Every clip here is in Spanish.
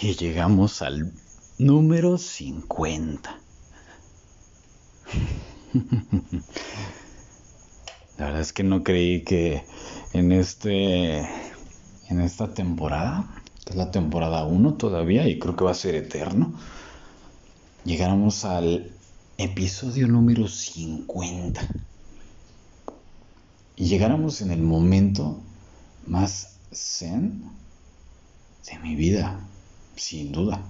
Y llegamos al número 50. La verdad es que no creí que en este en esta temporada, que es la temporada 1 todavía y creo que va a ser eterno, llegáramos al episodio número 50. Y llegáramos en el momento más zen de mi vida, sin duda.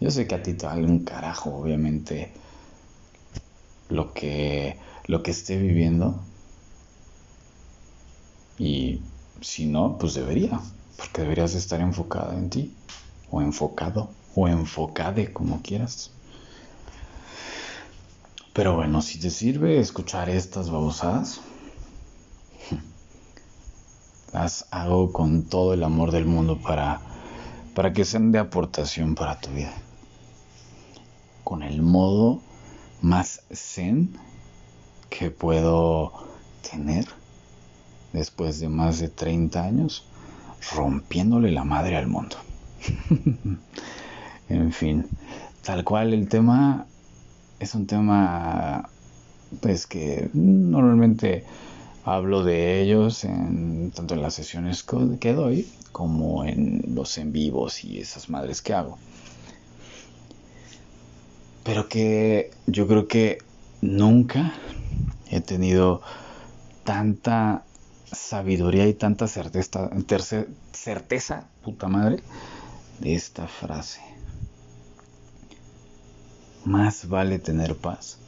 Yo sé que a ti te vale un carajo, obviamente, lo que, lo que esté viviendo. Y si no, pues debería, porque deberías estar enfocada en ti, o enfocado, o enfocade, como quieras. Pero bueno, si te sirve escuchar estas babosadas, las hago con todo el amor del mundo para, para que sean de aportación para tu vida. Con el modo más zen que puedo tener después de más de 30 años rompiéndole la madre al mundo. en fin, tal cual el tema es un tema pues que normalmente hablo de ellos en tanto en las sesiones que doy como en los en vivos y esas madres que hago pero que yo creo que nunca he tenido tanta sabiduría y tanta certeza, certeza, puta madre, de esta frase. Más vale tener paz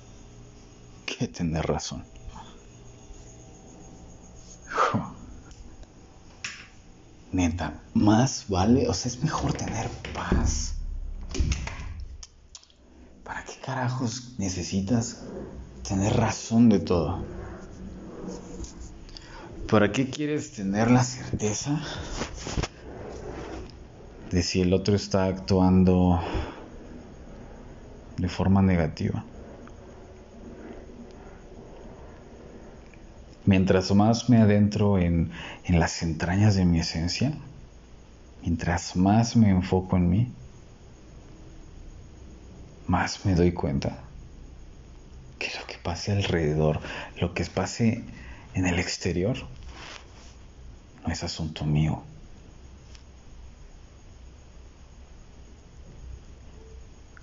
que tener razón. Neta, más vale, o sea, es mejor tener paz carajos necesitas tener razón de todo? ¿Para qué quieres tener la certeza de si el otro está actuando de forma negativa? Mientras más me adentro en, en las entrañas de mi esencia, mientras más me enfoco en mí, más me doy cuenta que lo que pase alrededor, lo que pase en el exterior, no es asunto mío.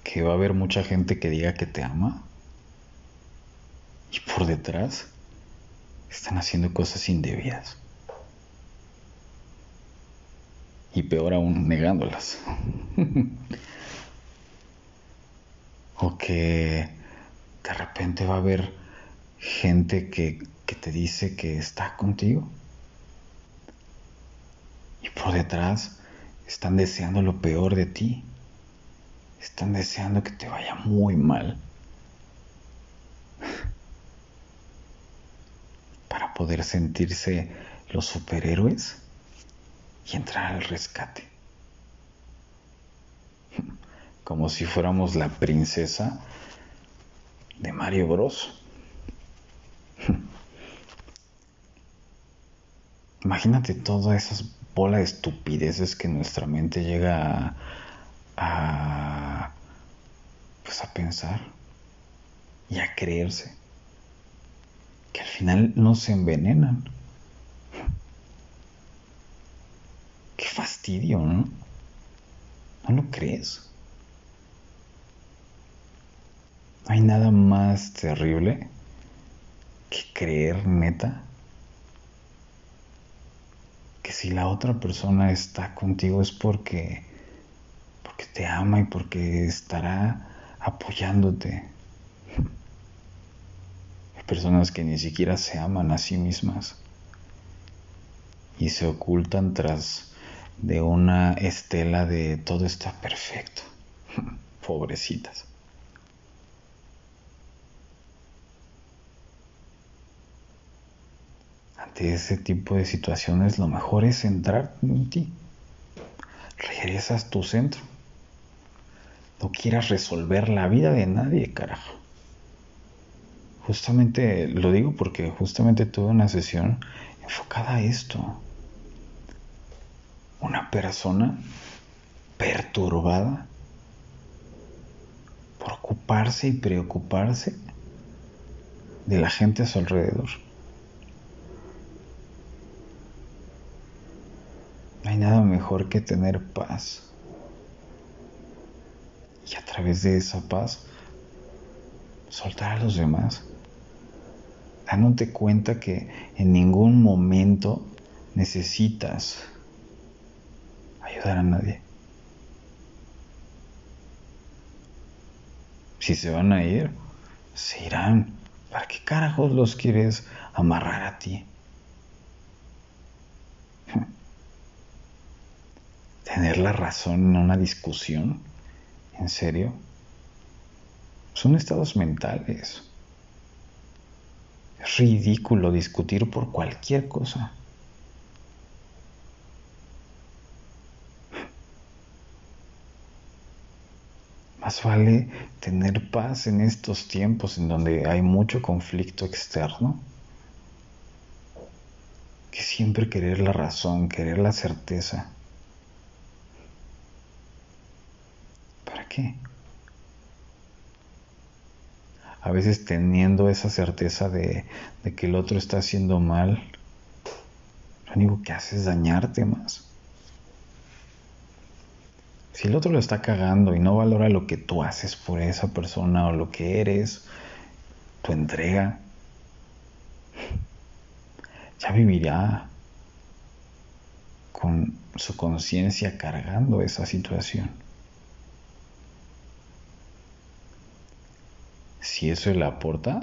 Que va a haber mucha gente que diga que te ama y por detrás están haciendo cosas indebidas. Y peor aún, negándolas. O que de repente va a haber gente que, que te dice que está contigo. Y por detrás están deseando lo peor de ti. Están deseando que te vaya muy mal. Para poder sentirse los superhéroes y entrar al rescate como si fuéramos la princesa de Mario Bros. Imagínate todas esas bolas de estupideces que nuestra mente llega a, pues a pensar y a creerse final no se envenenan. Qué fastidio, ¿no? ¿No lo crees? hay nada más terrible que creer neta que si la otra persona está contigo es porque porque te ama y porque estará apoyándote. Personas que ni siquiera se aman a sí mismas y se ocultan tras de una estela de todo está perfecto. Pobrecitas. ante ese tipo de situaciones lo mejor es centrar en ti. Regresas a tu centro. No quieras resolver la vida de nadie, carajo. Justamente lo digo porque justamente tuve una sesión enfocada a esto. una persona perturbada por ocuparse y preocuparse de la gente a su alrededor. No hay nada mejor que tener paz. Y a través de esa paz, soltar a los demás. Dándote cuenta que en ningún momento necesitas ayudar a nadie. Si se van a ir, se irán. ¿Para qué carajos los quieres amarrar a ti? Tener la razón en una discusión, ¿en serio? Son estados mentales. Es ridículo discutir por cualquier cosa. Más vale tener paz en estos tiempos en donde hay mucho conflicto externo que siempre querer la razón, querer la certeza. ¿Para qué? A veces teniendo esa certeza de, que el otro está haciendo mal, lo único que hace es dañarte más. Si el otro lo está cagando y no valora lo que tú haces por esa persona o lo que eres, tu entrega, ya vivirá con su conciencia cargando esa situación. Si eso le aporta,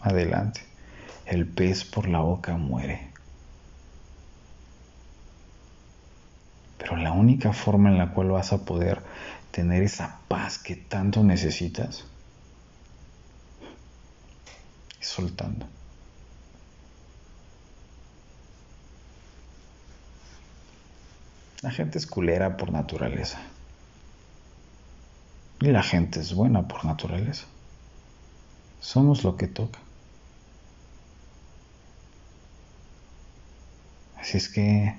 adelante. El pez por la boca muere. Pero la única forma en la cual vas a poder tener esa paz que tanto necesitas es soltando. La gente es culera por naturaleza. Y la gente es buena por naturaleza. Somos lo que toca. Así es que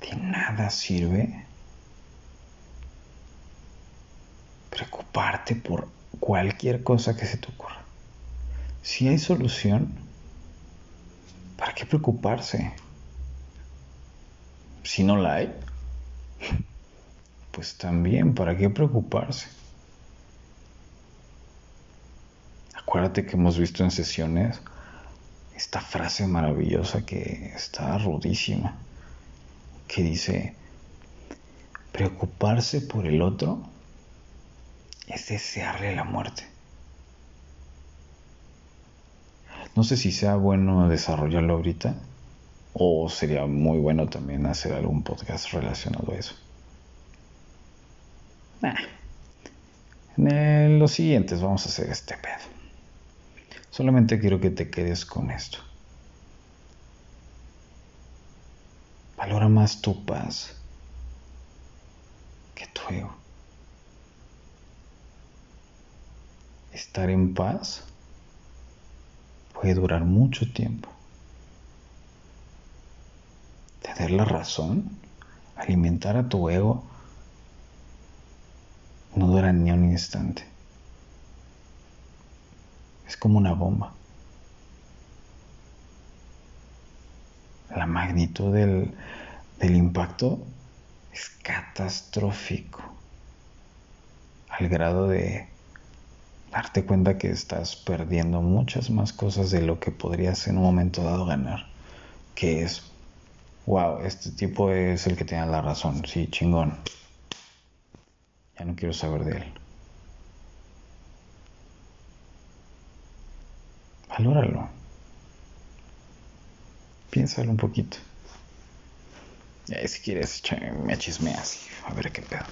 de nada sirve preocuparte por cualquier cosa que se te ocurra. Si hay solución, ¿para qué preocuparse? Si no la hay, pues también, ¿para qué preocuparse? Acuérdate que hemos visto en sesiones esta frase maravillosa que está rudísima que dice, preocuparse por el otro es desearle la muerte. No sé si sea bueno desarrollarlo ahorita o sería muy bueno también hacer algún podcast relacionado a eso. En los siguientes vamos a hacer este pedo. Solamente quiero que te quedes con esto. Valora más tu paz que tu ego. Estar en paz puede durar mucho tiempo. Tener la razón, alimentar a tu ego, no dura ni un instante. Es como una bomba. la magnitud del, impacto es catastrófico al grado de darte cuenta que estás perdiendo muchas más cosas de lo que podrías en un momento dado ganar. Que es, wow, este tipo es el que tiene la razón, sí, chingón. No quiero saber de él. Valóralo. Piénsalo un poquito. Y si quieres, me chismeas. A ver qué pedo.